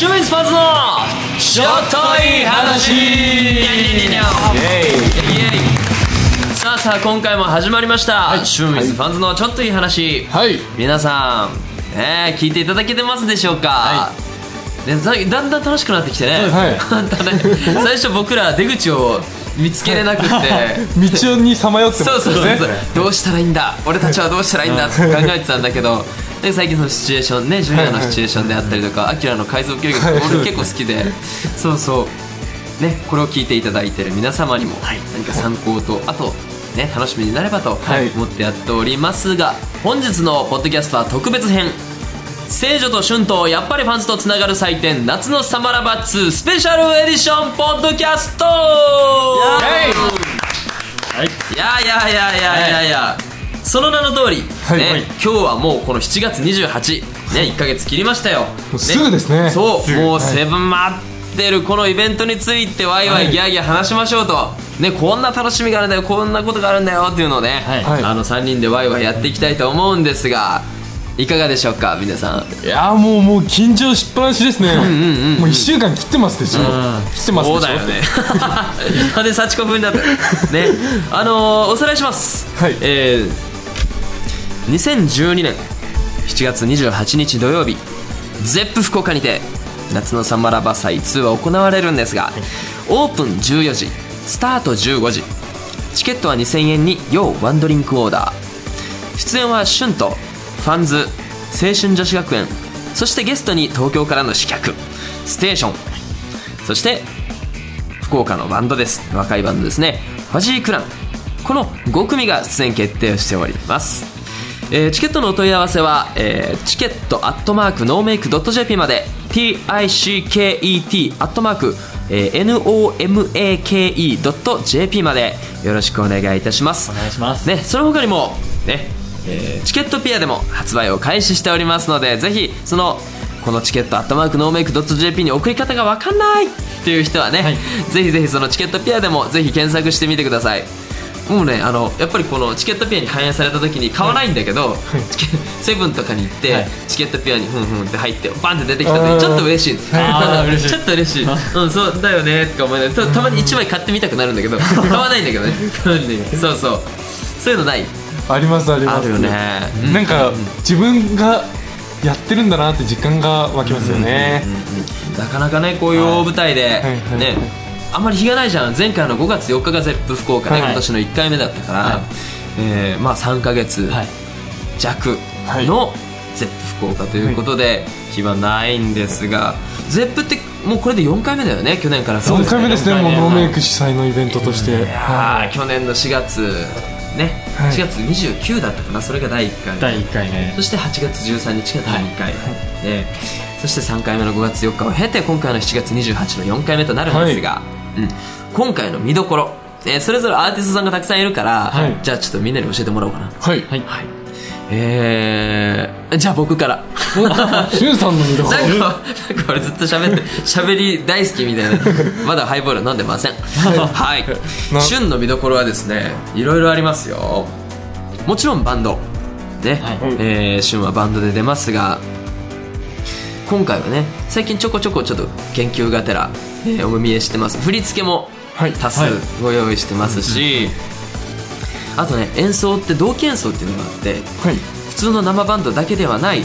シュミズパズのちょっといい話。さあさあ今回も始まりました、シュミズファンズのちょっといい話、はい。皆さん、ね、聞いていただけてますでしょうか、ね、だだんだん楽しくなってきてね、はい。最初僕ら出口を見つけれなくって。道にさまよってますそうそうそう、ねどうしたらいいんだ？俺たちはどうしたらいいんだ？って考えてたんだけどで最近そのシチュエーションねジュニアのシチュエーションであったりとかアキラの改造計画はい。俺結構好きでそうそう。ねこれを聞いていただいてる皆様にも何か参考とあとね楽しみになればとはい。思ってやっておりますが本日のポッドキャストは特別編。聖女と春とやっぱりファンズとつながる祭典夏のサマラバッツスペシャルエディションポッドキャスト。いやいやいやいやいやいや、その名の通り、ねはい。はい。今日はもうこの7月28ね1ヶ月切りましたよ、うすぐですね。そうもうセブン待ってるこのイベントについてワイワイギャーギャー話しましょうと、ね、こんな楽しみがあるんだよこんなことがあるんだよっていうのをね、はい。あの3人でワイワイやっていきたいと思うんですがいかがでしょうか皆さん。いやーもうもう緊張しっぱなしですね。もう1週間切ってますでしょ。切ってますそうだよね。で幸子風になってるね。あのーおさらいします。はい。えー、2012年7月28日土曜日ゼップ福岡にて夏のサンマラバ祭2は行われるんですが、オープン14時スタート15時チケットは2000円に要ワンドリンクオーダー。出演はシュンとファンズ青春女子学園そしてゲストに東京からの刺客ステーションそして福岡のバンドです。若いバンドですね。ファジークランこの5組が出演決定しております、えーチケットのお問い合わせは、えーチケットアットマークノーメイクドット JP まで TICKET アットマーク、えー NOMAKE.jp までよろしくお願いいたします。お願いします。ね、その他にも、ねえーチケットピアでも発売を開始しておりますのでぜひそのこのチケットアットマークノーメイクドット JP に送り方が分かんないっていう人はね、はい。ぜひぜひそのチケットピアでもぜひ検索してみてくださいもうねあのやっぱりこのチケットピアに反映された時に買わないんだけど、セブンとかに行って、はい。チケットピアにふんふんって入ってバンって出てきた時にちょっと嬉しい。ちょっと嬉しい。うんそうだよねとか思いながらたたまに1枚買ってみたくなるんだけど 買わないんだけどね。そうそう。そういうのない。ありますあります。あるよね。うん。なんか自分がやってるんだなって実感が湧きますよね。なかなかねこういう大舞台ではいはい。ねあんまり日がないじゃん。前回の5月4日が Zepp福岡ね、はい。今年の1回目だったから、はい。えーまあ3か月はい。弱はい。の Zepp福岡ということで、日はないんですが Zeppってもうこれで4回目だよね去年から。4回目ですね。4回目。もうノーメイク主催のイベントとして。いやー去年の4月ね、はい。4月29だったかなそれが第1回。第1回目。そして8月13日が第2回、でそして3回目の5月4日を経て今回の7月28の4回目となるんですが、うん、今回の見どころ、えーそれぞれアーティストさんがたくさんいるから、はい。じゃあちょっとみんなに教えてもらおうかな。はい。はい。えー、じゃあ僕から。しゅんさんの見どころ。なんかなんか俺ずっと喋って喋り大好きみたいな。まだハイボール飲んでません。はい。な旬の見どころはですねいろいろありますよ。もちろんバンド。ね、はい。えー旬はバンドで出ますが今回はね最近ちょこちょこちょっと研究がてら、えーお見えしてます。振り付けもはい。多数はい。ご用意してますし、あとね演奏って同期演奏っていうのがあってはい。普通の生バンドだけではない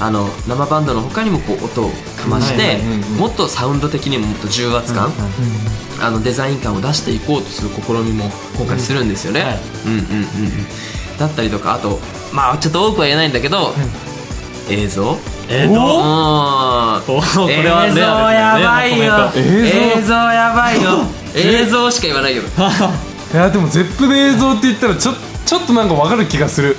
あの生バンドの他にもこう音をかまして、もっとサウンド的にももっと重圧感、あのデザイン感を出していこうとする試みも今回するんですよね、だったりとかあとまあちょっと多くは言えないんだけど、映像えーとうん。おーこれは映像レアやばいよ。ですね映像映像やばいよ。映像。しか言わないよ。いやでもゼップで映像って言ったらちょちょっとなんかわかる気がする。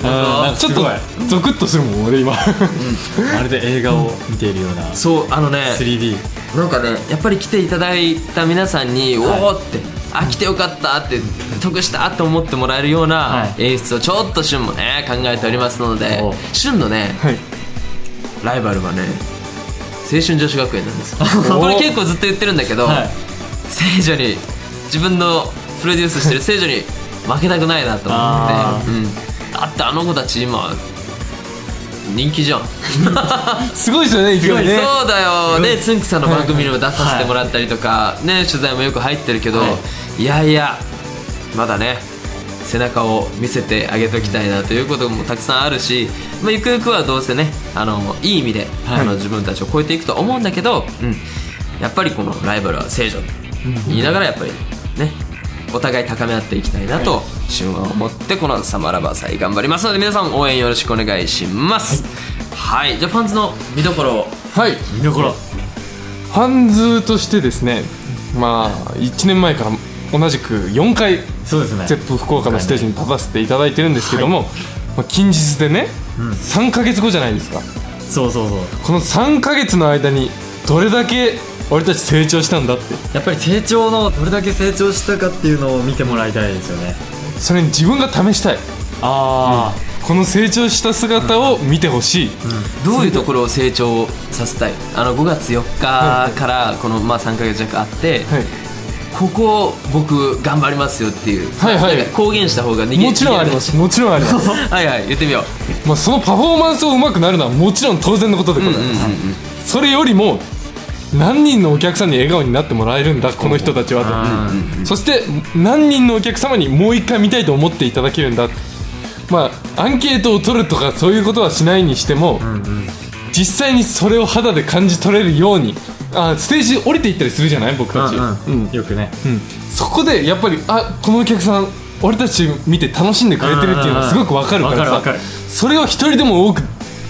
ちょっとゾクッとするもん俺今。まるで映画を見ているような。そうあのね 3D なんかねやっぱり来ていただいた皆さんに、おおってあ来てよかったって得したと思ってもらえるようなはい。演出をちょっと旬もね考えておりますのでお旬のねはいライバルはね青春女子学園なんですよ。これ結構ずっと言ってるんだけど、はい。聖女に自分のプロデュースしてる 聖女に負けたくないなと思あって、うん、だってあの子たち今人気じゃん。すごいですよね勢いね。そうだよ。ねつんくさんの番組にも出させてもらったりとか、ね取材もよく入ってるけど、、はいやいやまだね背中を見せてあげときたいなということもたくさんあるし、まあ、ゆくゆくはどうせねあのいい意味で、あの自分たちを超えていくと思うんだけど、うん、やっぱりこのライバルは正常と言いながらやっぱりねお互い高め合っていきたいなと旬は思ってこのサマーラバー祭頑張りますので皆さん応援よろしくお願いします。はい、じゃあファンズの見どころ。をはい。見どころ。ファンズとしてですねまあ1年前から同じく4回そうですね。ゼップ福岡のステージに立たせていただいてるんですけども、まあ、近日でね、3ヶ月後じゃないですか。そうそうそう。この3ヶ月の間にどれだけ俺たち成長したんだって。やっぱり成長のどれだけ成長したかっていうのを見てもらいたいですよね。それに自分が試したい。あこの成長した姿を見てほしい、どういうところを成長させたい？あの5月4日からこのまあ3ヶ月弱あって、はい、ここを僕頑張りますよっていう、はいはい。公言した方が逃げもちろんあります。もちろんあります。はいはい言ってみよう。まあそのパフォーマンスを上手くなるのはもちろん当然のことでございます、それよりも何人のお客さんに笑顔になってもらえるんだこの人たちはと、そして何人のお客様にもう一回見たいと思っていただけるんだ。まあアンケートを取るとかそういうことはしないにしても、実際にそれを肌で感じ取れるようにあステージ降りていったりするじゃない？僕たち、うんうん。よくね。うん。そこでやっぱりあこのお客さん俺たち見て楽しんでくれてるっていうのはすごくわかるからさそれを一人でも多く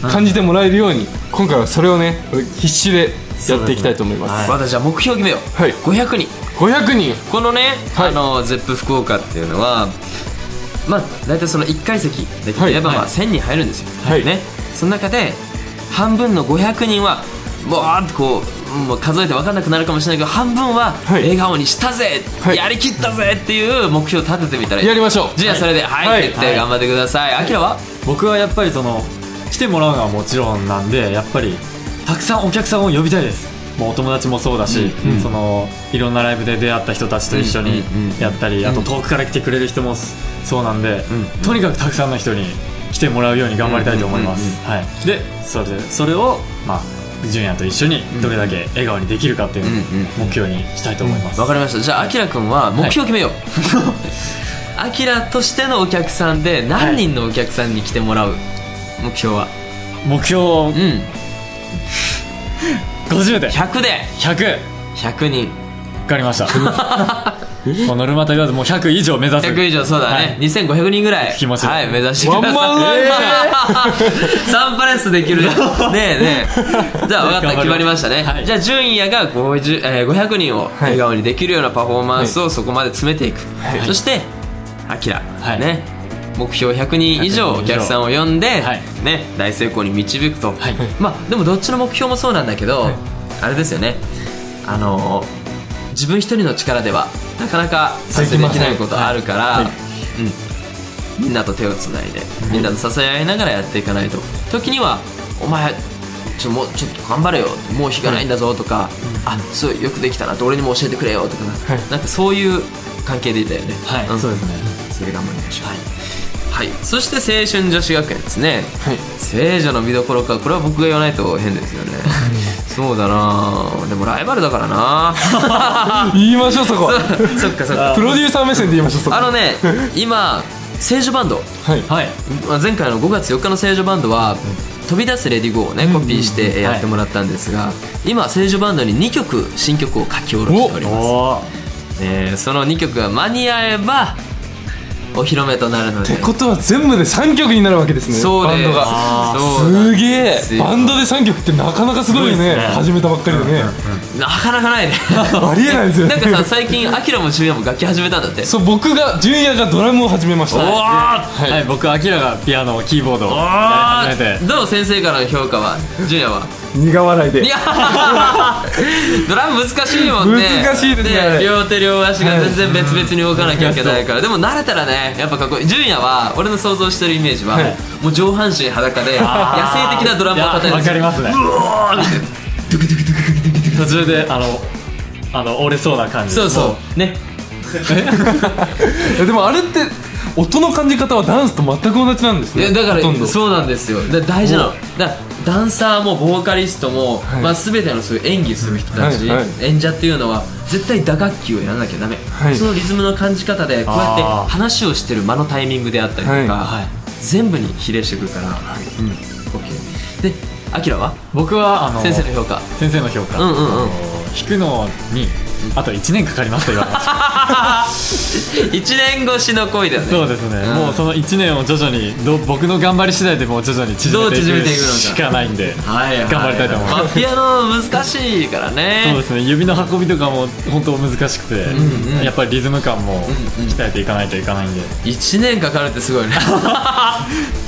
感じてもらえるように今回はそれをね必死でやっていきたいと思います。私じゃあ目標決めよう、はい。500人。500人。このね、はい。あのゼップ福岡っていうのはまあ大体その1階席で言えばはい。まあ1000人入るんですよ、はい。ね、その中で半分の500人はわーっとこうもう数えて分かんなくなるかもしれないけど半分ははい。笑顔にしたぜ、はい。やりきったぜっていう目標を立ててみたらいい。やりましょう。じゃあそれではい、はい。頑張ってください。あきらは？僕はやっぱりその来てもらうのはもちろんなんでやっぱりたくさんお客さんを呼びたいです。もうお友達もそうだし、うんそのいろんなライブで出会った人たちと一緒にうんうんうん。やったり、あと遠くから来てくれる人もそうなんで、とにかくたくさんの人に来てもらうように頑張りたいと思います、はい、でそれでそれをまあ純也と一緒にどれだけ笑顔にできるかっていうのを目標にしたいと思います、わかりました。じゃああきらくんは目標決めよう。あきらとしてのお客さんで何人のお客さんに来てもらう？目標は？目標うん。50で。100で。100 100人。分かりました このルマタ言わずもう100以上目指す。100以上そうだね、はい。2500人ぐらい。気持ちはい目指してください。ワンマンライサンパレスできる。ね ねえねえ。じゃあ分かった。決まりましたね、はい。じゃあ純也が50、えー500人を笑顔にできるようなパフォーマンスをそこまで詰めていく、そしてあきら、はい。ね。目標100人以上100お客さんを呼んで、はい。ね、大成功に導くと、はい。まあでもどっちの目標もそうなんだけど、あれですよね。あのー自分一人の力ではなかなか達成できないことあるから、うん、みんなと手をつないでみんなと支え合いながらやっていかないと。時には「お前ちょもうちょっと頑張れよ。もう日がないんだぞ」とか「あそうよくできたな」と俺にも教えてくれよとかな,、んかそういう関係でいたよね。はい、ん。そうですね。それで頑張りましょう。はい、そして青春女子学園ですね。はい。聖女の見どころかこれは僕が言わないと変ですよね。そうだな。でもライバルだからな。言いましょうそこ。はそっかそっか。プロデューサー目線で言いましょうそこ。あのね今聖女バンド。はい。はい。まあ前回の5月4日の聖女バンドは「飛び出すレディゴー」をねコピーしてやってもらったんですが今聖女バンドに2曲新曲を書き下ろしております。おー。ねその2曲が間に合えばお披露目となるので。ってことは全部で3曲になるわけですねそうです。バンドが。すげえ。バンドで3曲ってなかなかすごいよねね。始めたばっかりでね。なかなかないね。ありえないですよね。なんかさ最近アキラもジュニアも楽器始めたんだって。そう僕が純也がドラムを始めました。おー。はい。はい、僕アキラがピアノキーボードを始めて。どう先生からの評価はジュニアは？苦笑いで。いや ドラム難しいもんね。難しいですね両手両足が全然別々に動かなきゃいけないから。でも慣れたらねやっぱかっこいい。ジュニアは俺の想像してるイメージは、はい。もう上半身裸で野生的なドラムを叩いてわかりますね。うおーって。途中であのあの折れそうな感じそうそう。ね。いや でもあれって音の感じ方はダンスと全く同じなんですね。だからそうなんですよ。だ大事なの。だダンサーもボーカリストも、はい。まあ、全てのそういう演技する人たち、はいはい。演者っていうのは絶対打楽器をやらなきゃダメ、はい。そのリズムの感じ方でこうやって話をしてる間のタイミングであったりとか、はい。はい。全部に比例してくるから、うん。OK でアキラは？僕はあの先生の評価。先生の評価、うんうんうん。弾くのにあと1年かかりますと言われました。1年越しの恋だよね。そうですね、うん。もうその1年を徐々にど僕の頑張り次第でもう徐々に縮めていどう縮めくていくのか。しかないんで、はいはい頑張りたいと思います。あ、ピアノ難しいからね。そうですね。指の運びとかも本当難しくて、うんうん。やっぱりリズム感も鍛えていかないといかないんで、1年かかるってすごいね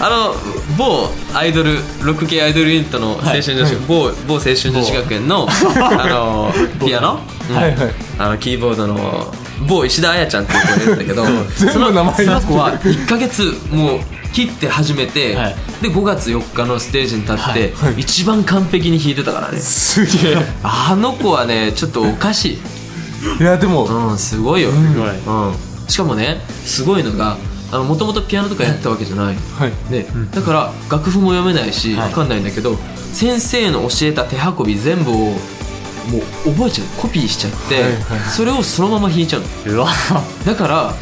あの某アイドルロック系アイドルユニットの青春女子、某某青春女子学園のあのピアノ、うんはい。はいあのキーボードの某石田彩ちゃんっていう子がいるんだけど その子は1か月もう切って始めて、はい。で5月4日のステージに立って、はい。一番完璧に弾いてたからね。すげえ。あの子はねちょっとおかしい。いやでもうんすごいよ、すごい、うん、しかもねすごいのがもともとピアノとかやってたわけじゃない、はい。でだから楽譜も読めないしはい。分かんないんだけど、先生の教えた手運び全部をもう覚えちゃう。コピーしちゃって、はいはいそれをそのまま弾いちゃうの。うわ。だから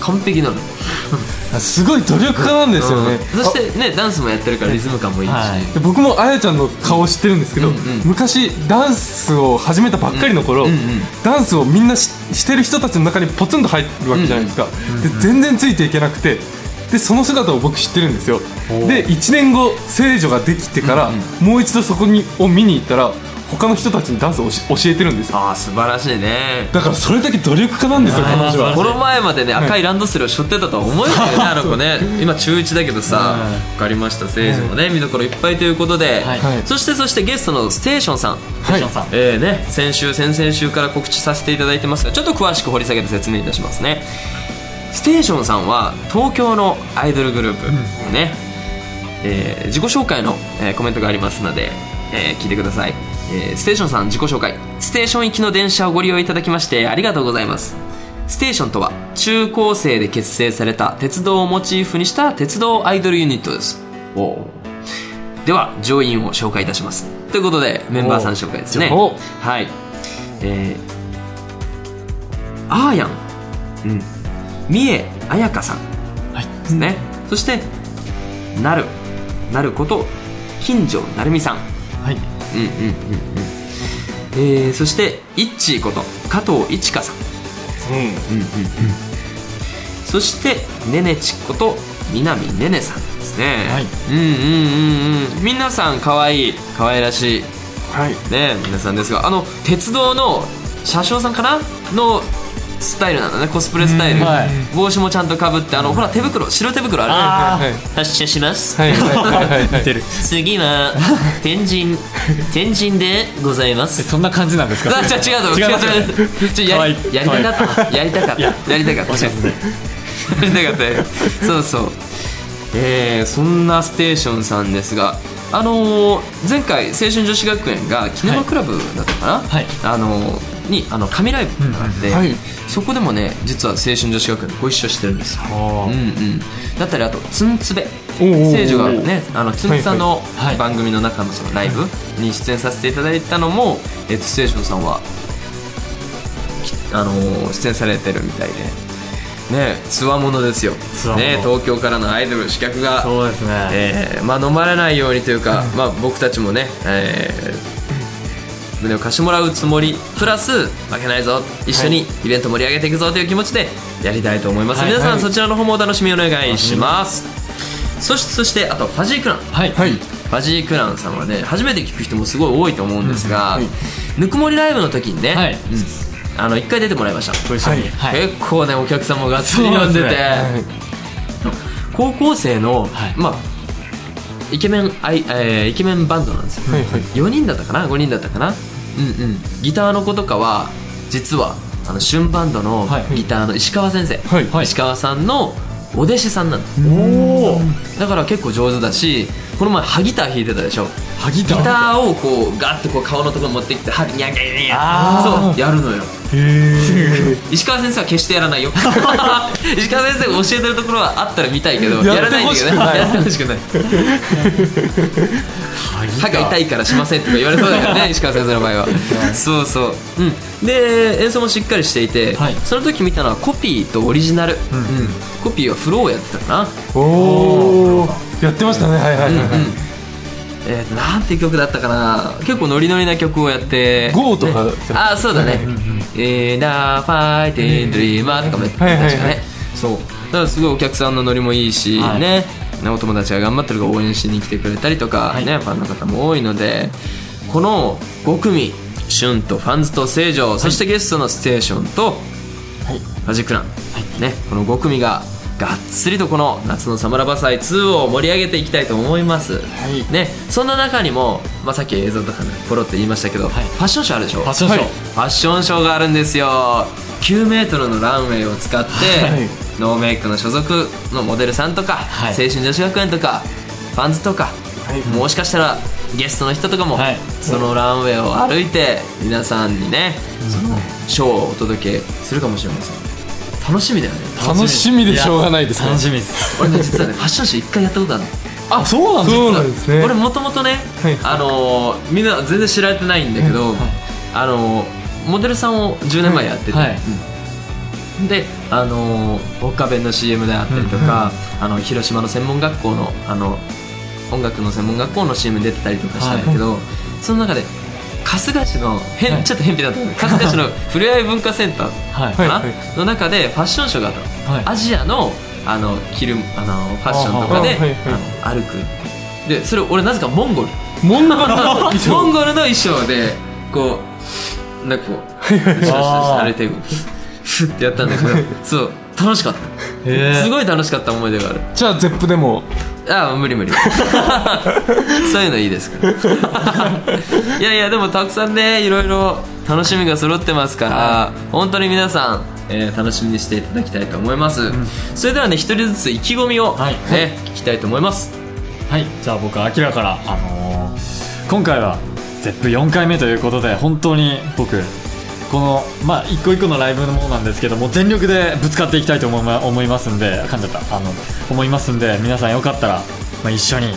完璧なの。すごい努力家なんですよね、うんそしてねダンスもやってるからリズム感もいいし、はい。で僕もあやちゃんの顔知ってるんですけど、うんうん。昔ダンスを始めたばっかりの頃、うんうんダンスをみんなししてる人たちの中にポツンと入るわけじゃないですか、で全然ついていけなくてでその姿を僕知ってるんですよ。おで1年後聖女ができてから、もう一度そこにを見に行ったら他の人たちにダンスをし教えてるんですよ。ああ素晴らしいね。だからそれだけ努力家なんですよ 彼女は。この前までね赤いランドセルを背負ってたとは思えないよね あの子ね。今中1だけどさ分かりました。聖女もね見どころいっぱいということで、はい。はい。そしてそしてゲストのステーションさん。はいションさん。えーね、先週先々週から告知させていただいてますがちょっと詳しく掘り下げて説明いたしますね。ステーションさんは東京のアイドルグループ、ね、えー自己紹介の、えーコメントがありますので、えー聞いてください、えーステーションさん自己紹介。ステーション行きの電車をご利用いただきましてありがとうございます。ステーションとは中高生で結成された鉄道をモチーフにした鉄道アイドルユニットです。では乗員を紹介いたします。ということでメンバーさん紹介ですね。おはい。えー、アーヤン、うん、三重彩香さん。ですね、そしてなる。なること金城成美さん。はいうんうんうんうん。えー、そしてイッチーこと加藤一花さん。うん。うんうんうん。そしてねねちこと南ねねさんですね、はい。うんうんうんうん。皆さん可愛い可愛らしい。はい。ね皆さんですがあの鉄道の車掌さんかな？のスタイルなんだね。コスプレスタイル、うん。はい。帽子もちゃんとかぶってあのほら手袋白手袋ある。あはい発車します。はい。はい。次は天神。天神でございまえすそんな感じなんですか？あじゃあ違うと思う違う違うやりやりたかった。やりたかった。や。りたかった。やりたかった。よそうそう。えー、そんなステーションさんですがあのー前回青春女子学園がキネマクラブだったかな、はい。あのーにあの神ライブがあって、うんはい。そこでもね実は青春女子学園でご一緒してるんですよ。うんうん、だったりあとツンツベ。おー聖女がねあのツンツさんのはい番組の中のそのライブに出演させていただいたのも、えっとステーションさんはきあのー出演されてるみたいで。ねつわものですよ。ね東京からのアイドル刺客がそうですね、えーまあ、飲まれないようにというか、まあ、僕たちもね、えー胸を貸してもらうつもりプラス負けないぞ一緒にイベント盛り上げていくぞという気持ちでやりたいと思います、はい。皆さん、はい。そちらの方もお楽しみお願いします。そしてそしてあとファジークラン。はい、はい。ファジークランさんはね初めて聞く人もすごい多いと思うんですが、はい。ぬくもりライブの時にね、はい。うん。あの1回出てもらいました、ご一緒に、ははい。結構ねお客さんもがっつり呼んでて、ねはい。高校生の、はい。まあイケメンアイ、えーイケメンバンドなんですよ、はいはい。4人だったかな？5人だったかな？うんうん。ギターの子とかは実はあの旬バンドのはい。ギターの石川先生、はい。石川さんのお弟子さんなのおおだから結構上手だしこの前ハギター弾いてたでしょ。ハギタギターをこうガッとこう顔のところに持ってきてハギニャンニャンニャンニャン。あそうやるのよ。石川先生は決してやらないよ。石川先生が教えてるところはあったら見たいけどやらないんだけどやってほしくない歯が痛いからしませんとか言われそうだからね石川先生の場合は。そうそう、うん、で演奏もしっかりしていて、はい。その時見たのはコピーとオリジナル、うんコピーはフローをやってたかな。おおやってましたね。はいはいはい、はい。えー、なんて曲だったかな。結構ノリノリな曲をやって。ゴーとかねあそうだね「えー、なファイティンドリーマー」とかもやってたはいはいはい。確かね。そう。だからすごいお客さんのノリもいいし、はい。ねねお友達が頑張ってるから応援しに来てくれたりとか、ねファンの方も多いのでこの5組シュンとファンズと成城、そしてゲストのステーションとマジックラン、ね、この5組ががっつりとこの夏のサマラバサイ2を盛り上げていきたいと思います、ね、そんな中にも、まあ、さっき映像とかねポロって言いましたけど、ファッションショーあるでしょ？ファッションショー。はい。ファッションショーがあるんですよ。9メートルのランウェイを使って、はいノーメイクの所属のモデルさんとか、はい。青春女子学園とかファンズとか、もしかしたらゲストの人とかも、はい。そのランウェイを歩いて皆さんにね、そのショーをお届けするかもしれません。楽しみだよね。楽しみでしょうがないですね。楽しみです。俺ね実はねファッションショー一回やったことあるの。あそうなんですそうなんですね。俺もともとね、はい。あのーみんな全然知られてないんだけど、あのーモデルさんを10年前やってて、はい。うんであのー、ウォッカベンの CM であったりとか、あの広島の専門学校のあの音楽の専門学校の CM に出てたりとかしたんだけど、その中で春日市の変、はい。ちょっと偏僻だった。春日市の ふれあい文化センターはいかな、はい。はい。の中でファッションショーがあったの、はい。アジアのあの着るあのファッションとかであの歩くでそれ俺なぜかモンゴル。モンゴルの衣装。モンゴルの衣装でこうなんかこうシャシャシャ歩いてフッってやったんだけど そう楽しかった。すごい楽しかった思い出がある。じゃあゼップでも？ああ無理無理。そういうのいいですから。いやいやでもたくさんねいろいろ楽しみが揃ってますから、本当に皆さん、えー楽しみにしていただきたいと思います、それではね一人ずつ意気込みを、ねはい。聞きたいと思います。はい。じゃあ僕アキラからあのー今回は ZEP4 回目ということで本当に僕このまあ一個一個のライブのものなんですけども全力でぶつかっていきたいと思いま思いますんで噛んじゃった。あの思いますんで皆さんよかったら、まあ、一緒に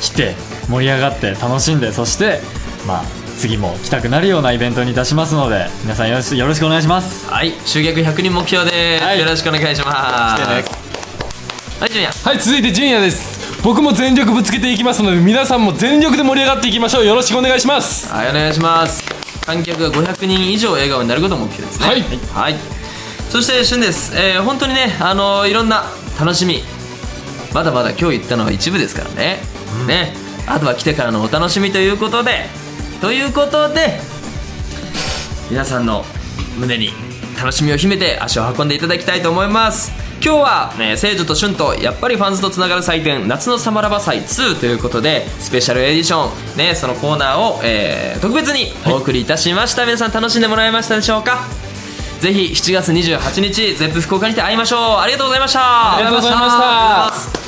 来て盛り上がって楽しんでそしてまあ次も来たくなるようなイベントにいたしますので皆さんよろしよろしくお願いします。はい。集客100人目標です、はい。よろしくお願いします。はいジュニア。はい続いてジュニアです。僕も全力ぶつけていきますので皆さんも全力で盛り上がっていきましょう。よろしくお願いします。はいお願いします観客が500人以上笑顔になることが目標ですね。はい。はい、そして旬です、えー本当にねあのーいろんな楽しみまだまだ今日言ったのは一部ですからね、ね。あとは来てからのお楽しみということでということで皆さんの胸に楽しみを秘めて足を運んでいただきたいと思います今日は、ね、聖女と春とやっぱりファンズとつながる祭典夏のサマラバ祭2ということでスペシャルエディション、ね、そのコーナーを、えー特別にお送りいたしました、皆さん楽しんでもらえましたでしょうか？ぜひ7月28日ゼップ福岡にて会いましょう。ありがとうございました。ありがとうございました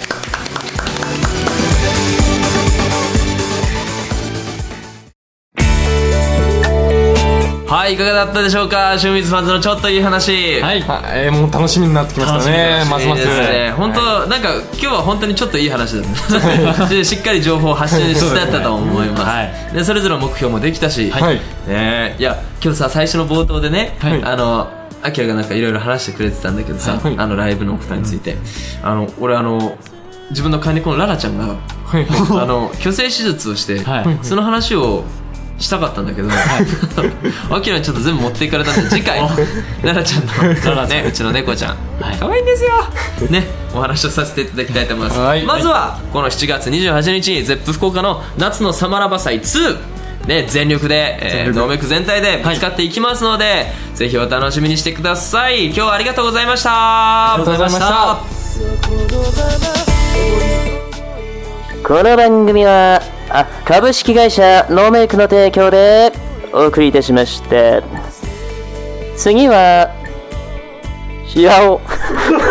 はいいかがだったでしょうか？シューミズファンズのちょっといい話。はい。はい、もう楽しみになってきましたね。ますます。ね。本当、なんか今日は本当にちょっといい話だった。でしっかり情報を発信してたと思います。はい。でそれぞれの目標もできたし、はい。ねいや今日さ最初の冒頭でね、はい。あのアキラがなんかいろいろ話してくれてたんだけどさ、はい。あのライブのことについて、あの俺あの自分の飼い猫のララちゃんがはい。はい。あの虚勢手術をして、はい。その話をしたかったんだけど、アキラにちょっと全部持っていかれたんで次回ララちゃんの、ね、うちの猫ちゃん、はい。可愛いんですよ。ねお話をさせていただきたいと思います、はい。まずはこの7月28日ゼップ福岡の夏のサマラバ祭2ね、全力で、えー、ノーメイク全体でぶつかっていきますので、ぜひお楽しみにしてください。今日はありがとうございました。ありがとうございましたこの番組はあ株式会社ノーメイクの提供でお送りいたしまして。次はシアオ。